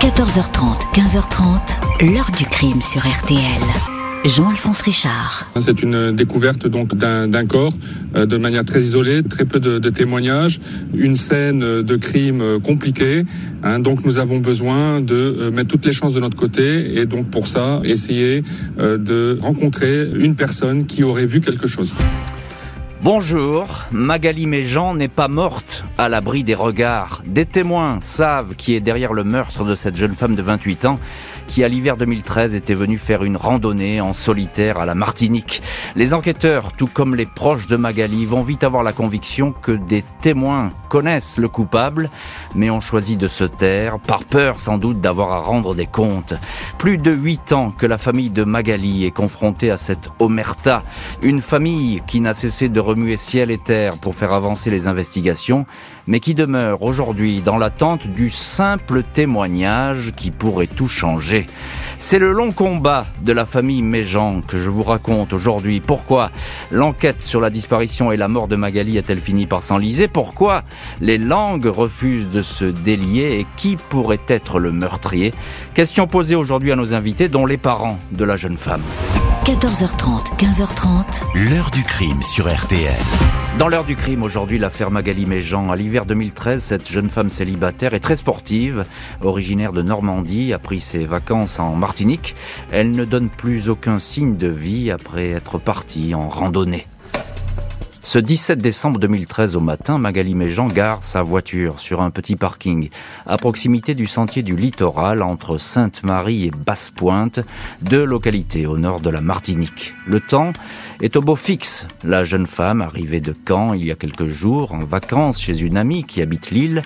14h30, 15h30, l'heure du crime sur RTL. Jean-Alphonse Richard. C'est une découverte donc d'un corps euh, de manière très isolée, très peu de, témoignages, une scène de crime compliquée. Hein. donc nous avons besoin de euh, mettre toutes les chances de notre côté et donc pour ça essayer euh, de rencontrer une personne qui aurait vu quelque chose. Bonjour, Magali Méjean n'est pas morte à l'abri des regards. Des témoins savent qui est derrière le meurtre de cette jeune femme de 28 ans qui à l'hiver 2013 était venu faire une randonnée en solitaire à la Martinique. Les enquêteurs, tout comme les proches de Magali, vont vite avoir la conviction que des témoins connaissent le coupable, mais ont choisi de se taire, par peur sans doute d'avoir à rendre des comptes. Plus de huit ans que la famille de Magali est confrontée à cette omerta, une famille qui n'a cessé de remuer ciel et terre pour faire avancer les investigations, mais qui demeure aujourd'hui dans l'attente du simple témoignage qui pourrait tout changer. C'est le long combat de la famille Méjean que je vous raconte aujourd'hui. Pourquoi l'enquête sur la disparition et la mort de Magali a-t-elle fini par s'enliser? Pourquoi les langues refusent de se délier? Et qui pourrait être le meurtrier? Question posée aujourd'hui à nos invités, dont les parents de la jeune femme. 14h30, 15h30. L'heure du crime sur RTL. Dans l'heure du crime, aujourd'hui, l'affaire Magali Méjean. À l'hiver 2013, cette jeune femme célibataire est très sportive, originaire de Normandie, a pris ses vacances en Martinique. Elle ne donne plus aucun signe de vie après être partie en randonnée. Ce 17 décembre 2013 au matin, Magali Méjean gare sa voiture sur un petit parking à proximité du sentier du littoral entre Sainte-Marie et Basse-Pointe, deux localités au nord de la Martinique. Le temps est au beau fixe. La jeune femme, arrivée de Caen il y a quelques jours, en vacances chez une amie qui habite l'île,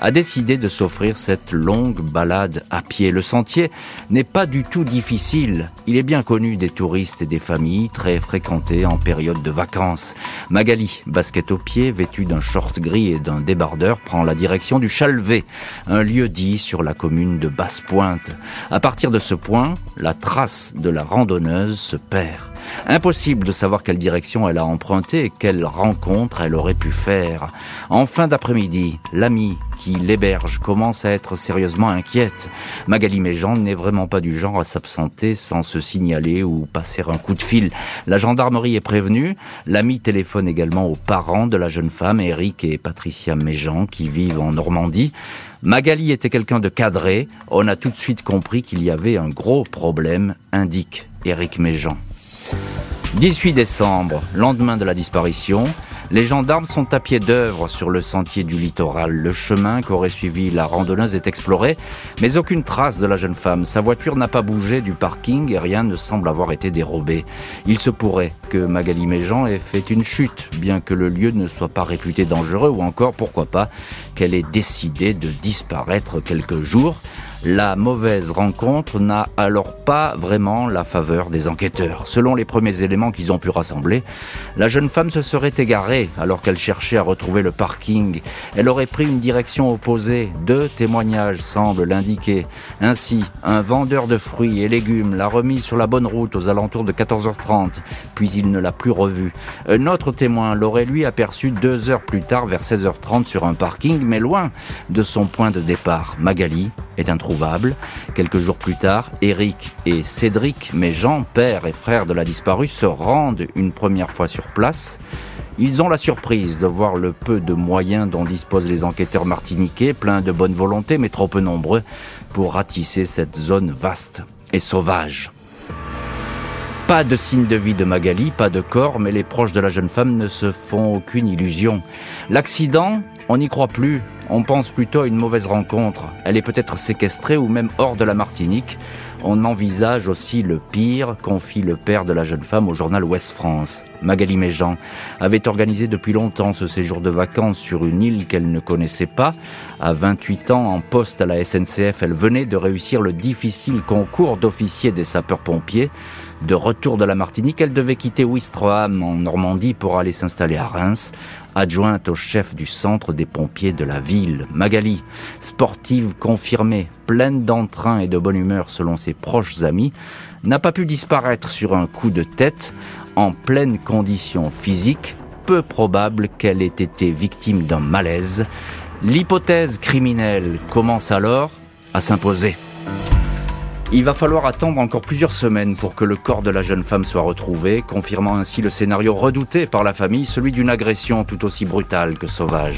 a décidé de s'offrir cette longue balade à pied. Le sentier n'est pas du tout difficile. Il est bien connu des touristes et des familles, très fréquenté en période de vacances. Magali, basket au pied, vêtue d'un short gris et d'un débardeur, prend la direction du Chalvet, un lieu dit sur la commune de Basse-Pointe. À partir de ce point, la trace de la randonneuse se perd. Impossible de savoir quelle direction elle a emprunté et quelle rencontre elle aurait pu faire. En fin d'après-midi, l'ami qui l'héberge commence à être sérieusement inquiète. Magali Méjean n'est vraiment pas du genre à s'absenter sans se signaler ou passer un coup de fil. La gendarmerie est prévenue. L'ami téléphone également aux parents de la jeune femme, Eric et Patricia Méjean, qui vivent en Normandie. Magali était quelqu'un de cadré. On a tout de suite compris qu'il y avait un gros problème, indique Eric Méjean. 18 décembre, lendemain de la disparition, les gendarmes sont à pied d'œuvre sur le sentier du littoral. Le chemin qu'aurait suivi la randonneuse est exploré, mais aucune trace de la jeune femme. Sa voiture n'a pas bougé du parking et rien ne semble avoir été dérobé. Il se pourrait que Magali Méjean ait fait une chute, bien que le lieu ne soit pas réputé dangereux, ou encore, pourquoi pas, qu'elle ait décidé de disparaître quelques jours. La mauvaise rencontre n'a alors pas vraiment la faveur des enquêteurs. Selon les premiers éléments qu'ils ont pu rassembler, la jeune femme se serait égarée alors qu'elle cherchait à retrouver le parking. Elle aurait pris une direction opposée. Deux témoignages semblent l'indiquer. Ainsi, un vendeur de fruits et légumes l'a remis sur la bonne route aux alentours de 14h30, puis il ne l'a plus revue. Un autre témoin l'aurait lui aperçu deux heures plus tard vers 16h30 sur un parking, mais loin de son point de départ. Magali est Quelques jours plus tard, Eric et Cédric, mes Jean, père et frère de la disparue, se rendent une première fois sur place. Ils ont la surprise de voir le peu de moyens dont disposent les enquêteurs martiniquais, pleins de bonne volonté mais trop peu nombreux, pour ratisser cette zone vaste et sauvage. Pas de signe de vie de Magali, pas de corps, mais les proches de la jeune femme ne se font aucune illusion. L'accident, on n'y croit plus. On pense plutôt à une mauvaise rencontre. Elle est peut-être séquestrée ou même hors de la Martinique. On envisage aussi le pire, confie le père de la jeune femme au journal Ouest France. Magali Méjean avait organisé depuis longtemps ce séjour de vacances sur une île qu'elle ne connaissait pas. À 28 ans, en poste à la SNCF, elle venait de réussir le difficile concours d'officier des sapeurs-pompiers. De retour de la Martinique, elle devait quitter Ouistreham en Normandie pour aller s'installer à Reims adjointe au chef du centre des pompiers de la ville. Magali, sportive confirmée, pleine d'entrain et de bonne humeur selon ses proches amis, n'a pas pu disparaître sur un coup de tête en pleine condition physique, peu probable qu'elle ait été victime d'un malaise. L'hypothèse criminelle commence alors à s'imposer. Il va falloir attendre encore plusieurs semaines pour que le corps de la jeune femme soit retrouvé, confirmant ainsi le scénario redouté par la famille, celui d'une agression tout aussi brutale que sauvage.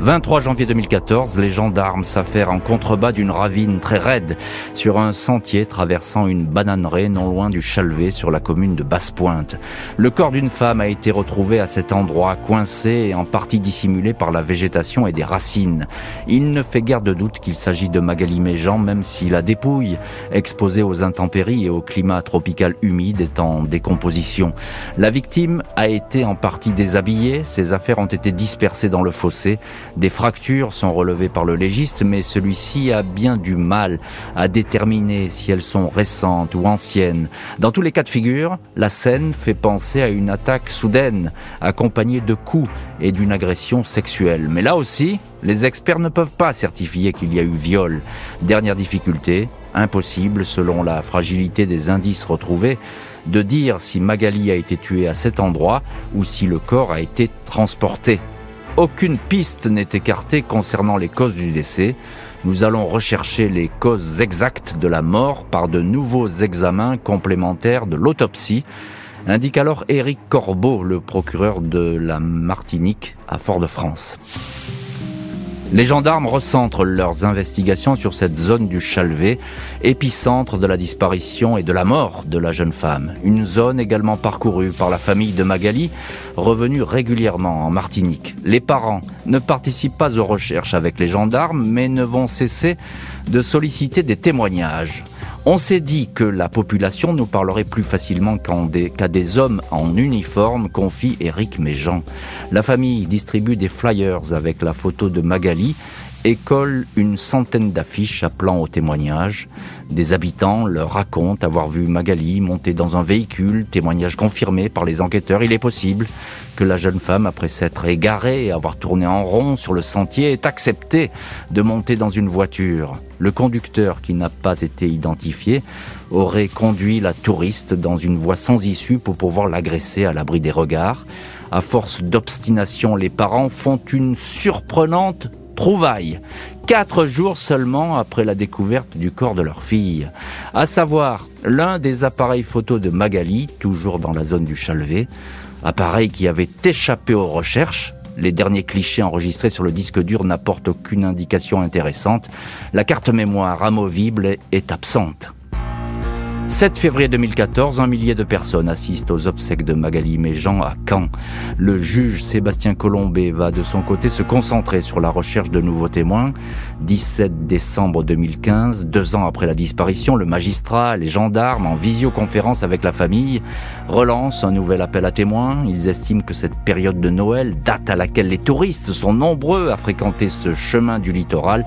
23 janvier 2014, les gendarmes s'affairent en contrebas d'une ravine très raide sur un sentier traversant une bananeraie non loin du Chalvet sur la commune de Basse-Pointe. Le corps d'une femme a été retrouvé à cet endroit coincé et en partie dissimulé par la végétation et des racines. Il ne fait guère de doute qu'il s'agit de Magali Méjean même si la dépouille, exposée aux intempéries et au climat tropical humide, est en décomposition. La victime a été en partie déshabillée, ses affaires ont été dispersées dans le fossé des fractures sont relevées par le légiste, mais celui-ci a bien du mal à déterminer si elles sont récentes ou anciennes. Dans tous les cas de figure, la scène fait penser à une attaque soudaine, accompagnée de coups et d'une agression sexuelle. Mais là aussi, les experts ne peuvent pas certifier qu'il y a eu viol. Dernière difficulté, impossible, selon la fragilité des indices retrouvés, de dire si Magali a été tuée à cet endroit ou si le corps a été transporté. Aucune piste n'est écartée concernant les causes du décès. Nous allons rechercher les causes exactes de la mort par de nouveaux examens complémentaires de l'autopsie, indique alors Éric Corbeau, le procureur de la Martinique à Fort-de-France. Les gendarmes recentrent leurs investigations sur cette zone du Chalvet, épicentre de la disparition et de la mort de la jeune femme. Une zone également parcourue par la famille de Magali, revenue régulièrement en Martinique. Les parents ne participent pas aux recherches avec les gendarmes, mais ne vont cesser de solliciter des témoignages. On s'est dit que la population nous parlerait plus facilement qu'à des, hommes en uniforme, confie Eric Méjean. La famille distribue des flyers avec la photo de Magali et colle une centaine d'affiches appelant au témoignage. Des habitants leur racontent avoir vu Magali monter dans un véhicule, témoignage confirmé par les enquêteurs. Il est possible que la jeune femme, après s'être égarée et avoir tourné en rond sur le sentier, ait accepté de monter dans une voiture. Le conducteur, qui n'a pas été identifié, aurait conduit la touriste dans une voie sans issue pour pouvoir l'agresser à l'abri des regards. À force d'obstination, les parents font une surprenante trouvailles, quatre jours seulement après la découverte du corps de leur fille. À savoir, l'un des appareils photos de Magali, toujours dans la zone du Chalvet, appareil qui avait échappé aux recherches, les derniers clichés enregistrés sur le disque dur n'apportent aucune indication intéressante. La carte mémoire amovible est absente. 7 février 2014, un millier de personnes assistent aux obsèques de Magali Méjean à Caen. Le juge Sébastien Colombet va de son côté se concentrer sur la recherche de nouveaux témoins. 17 décembre 2015, deux ans après la disparition, le magistrat, les gendarmes, en visioconférence avec la famille, relancent un nouvel appel à témoins. Ils estiment que cette période de Noël, date à laquelle les touristes sont nombreux à fréquenter ce chemin du littoral,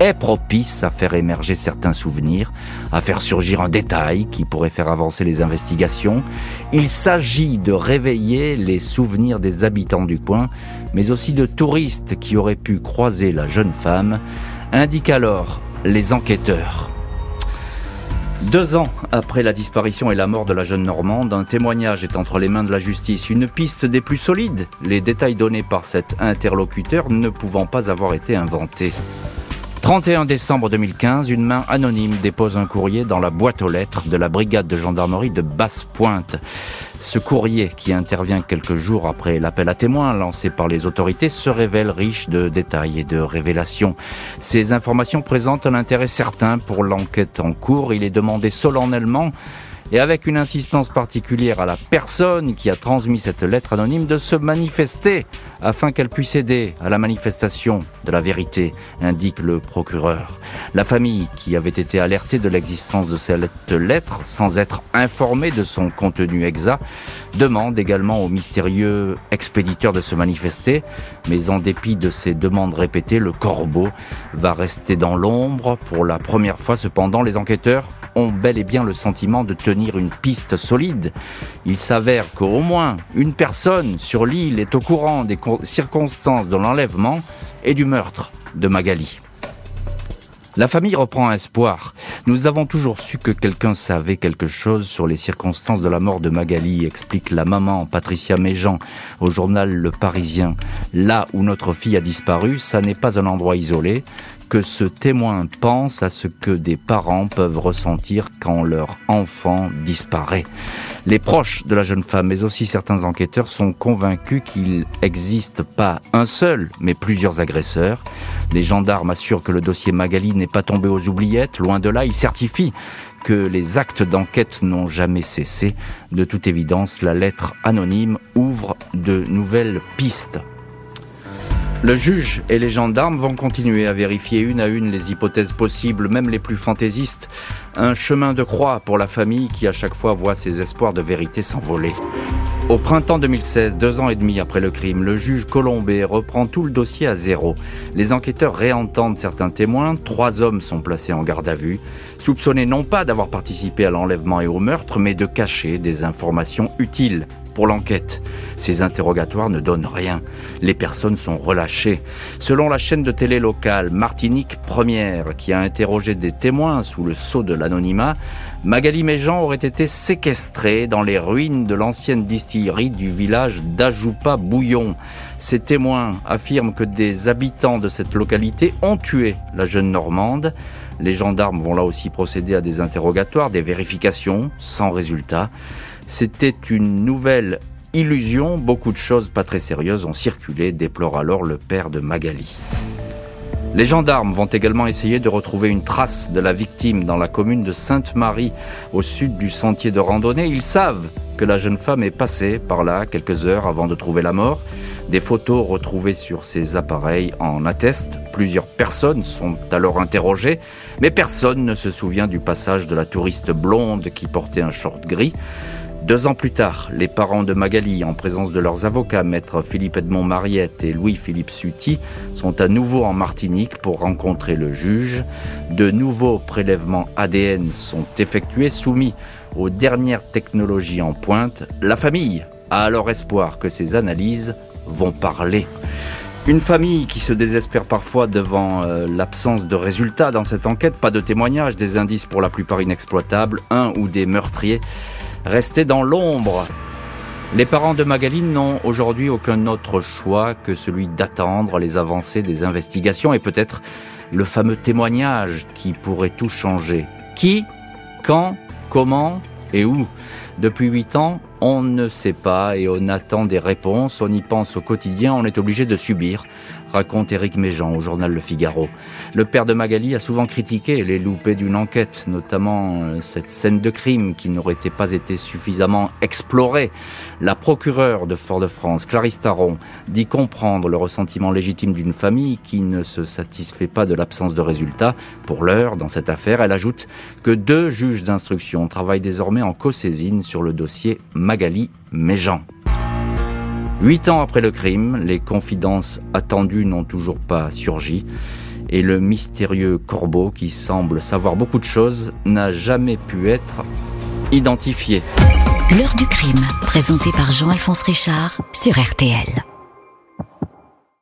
est propice à faire émerger certains souvenirs, à faire surgir un détail qui pourrait faire avancer les investigations. Il s'agit de réveiller les souvenirs des habitants du coin, mais aussi de touristes qui auraient pu croiser la jeune femme, indiquent alors les enquêteurs. Deux ans après la disparition et la mort de la jeune Normande, un témoignage est entre les mains de la justice, une piste des plus solides, les détails donnés par cet interlocuteur ne pouvant pas avoir été inventés. 31 décembre 2015, une main anonyme dépose un courrier dans la boîte aux lettres de la brigade de gendarmerie de Basse-Pointe. Ce courrier, qui intervient quelques jours après l'appel à témoins lancé par les autorités, se révèle riche de détails et de révélations. Ces informations présentent un intérêt certain pour l'enquête en cours. Il est demandé solennellement et avec une insistance particulière à la personne qui a transmis cette lettre anonyme de se manifester afin qu'elle puisse aider à la manifestation de la vérité, indique le procureur. La famille, qui avait été alertée de l'existence de cette lettre sans être informée de son contenu exact, demande également au mystérieux expéditeur de se manifester, mais en dépit de ces demandes répétées, le corbeau va rester dans l'ombre. Pour la première fois, cependant, les enquêteurs ont bel et bien le sentiment de tenir une piste solide. Il s'avère qu'au moins une personne sur l'île est au courant des circonstances de l'enlèvement et du meurtre de Magali. La famille reprend espoir. Nous avons toujours su que quelqu'un savait quelque chose sur les circonstances de la mort de Magali, explique la maman Patricia Méjean au journal Le Parisien. Là où notre fille a disparu, ça n'est pas un endroit isolé. Que ce témoin pense à ce que des parents peuvent ressentir quand leur enfant disparaît. Les proches de la jeune femme, mais aussi certains enquêteurs, sont convaincus qu'il n'existe pas un seul, mais plusieurs agresseurs. Les gendarmes assurent que le dossier Magali n'est pas tombé aux oubliettes, loin de là, ils certifient que les actes d'enquête n'ont jamais cessé. De toute évidence, la lettre anonyme ouvre de nouvelles pistes. Le juge et les gendarmes vont continuer à vérifier une à une les hypothèses possibles, même les plus fantaisistes. Un chemin de croix pour la famille qui à chaque fois voit ses espoirs de vérité s'envoler. Au printemps 2016, deux ans et demi après le crime, le juge Colombet reprend tout le dossier à zéro. Les enquêteurs réentendent certains témoins, trois hommes sont placés en garde à vue, soupçonnés non pas d'avoir participé à l'enlèvement et au meurtre, mais de cacher des informations utiles pour l'enquête. Ces interrogatoires ne donnent rien. Les personnes sont relâchées. Selon la chaîne de télé locale Martinique Première, qui a interrogé des témoins sous le sceau de l'anonymat, Magali Méjean aurait été séquestrée dans les ruines de l'ancienne distillerie du village d'Ajoupa-Bouillon. Ces témoins affirment que des habitants de cette localité ont tué la jeune Normande. Les gendarmes vont là aussi procéder à des interrogatoires, des vérifications, sans résultat. C'était une nouvelle illusion, beaucoup de choses pas très sérieuses ont circulé, déplore alors le père de Magali. Les gendarmes vont également essayer de retrouver une trace de la victime dans la commune de Sainte-Marie, au sud du sentier de randonnée. Ils savent que la jeune femme est passée par là quelques heures avant de trouver la mort. Des photos retrouvées sur ces appareils en attestent. Plusieurs personnes sont alors interrogées, mais personne ne se souvient du passage de la touriste blonde qui portait un short gris. Deux ans plus tard, les parents de Magali, en présence de leurs avocats, maître Philippe Edmond Mariette et Louis-Philippe Suti, sont à nouveau en Martinique pour rencontrer le juge. De nouveaux prélèvements ADN sont effectués, soumis aux dernières technologies en pointe. La famille a alors espoir que ces analyses vont parler. Une famille qui se désespère parfois devant euh, l'absence de résultats dans cette enquête, pas de témoignages, des indices pour la plupart inexploitables, un ou des meurtriers restés dans l'ombre. Les parents de Magali n'ont aujourd'hui aucun autre choix que celui d'attendre les avancées des investigations et peut-être le fameux témoignage qui pourrait tout changer. Qui, quand, comment et où. Depuis huit ans, on ne sait pas et on attend des réponses, on y pense au quotidien, on est obligé de subir raconte Éric Méjean au journal Le Figaro. Le père de Magali a souvent critiqué les loupés d'une enquête, notamment euh, cette scène de crime qui n'aurait pas été suffisamment explorée. La procureure de Fort-de-France, Clarisse Taron, dit comprendre le ressentiment légitime d'une famille qui ne se satisfait pas de l'absence de résultats. Pour l'heure, dans cette affaire, elle ajoute que deux juges d'instruction travaillent désormais en co-saisine sur le dossier Magali Méjean. Huit ans après le crime, les confidences attendues n'ont toujours pas surgi et le mystérieux corbeau qui semble savoir beaucoup de choses n'a jamais pu être identifié. L'heure du crime, présenté par Jean-Alphonse Richard sur RTL.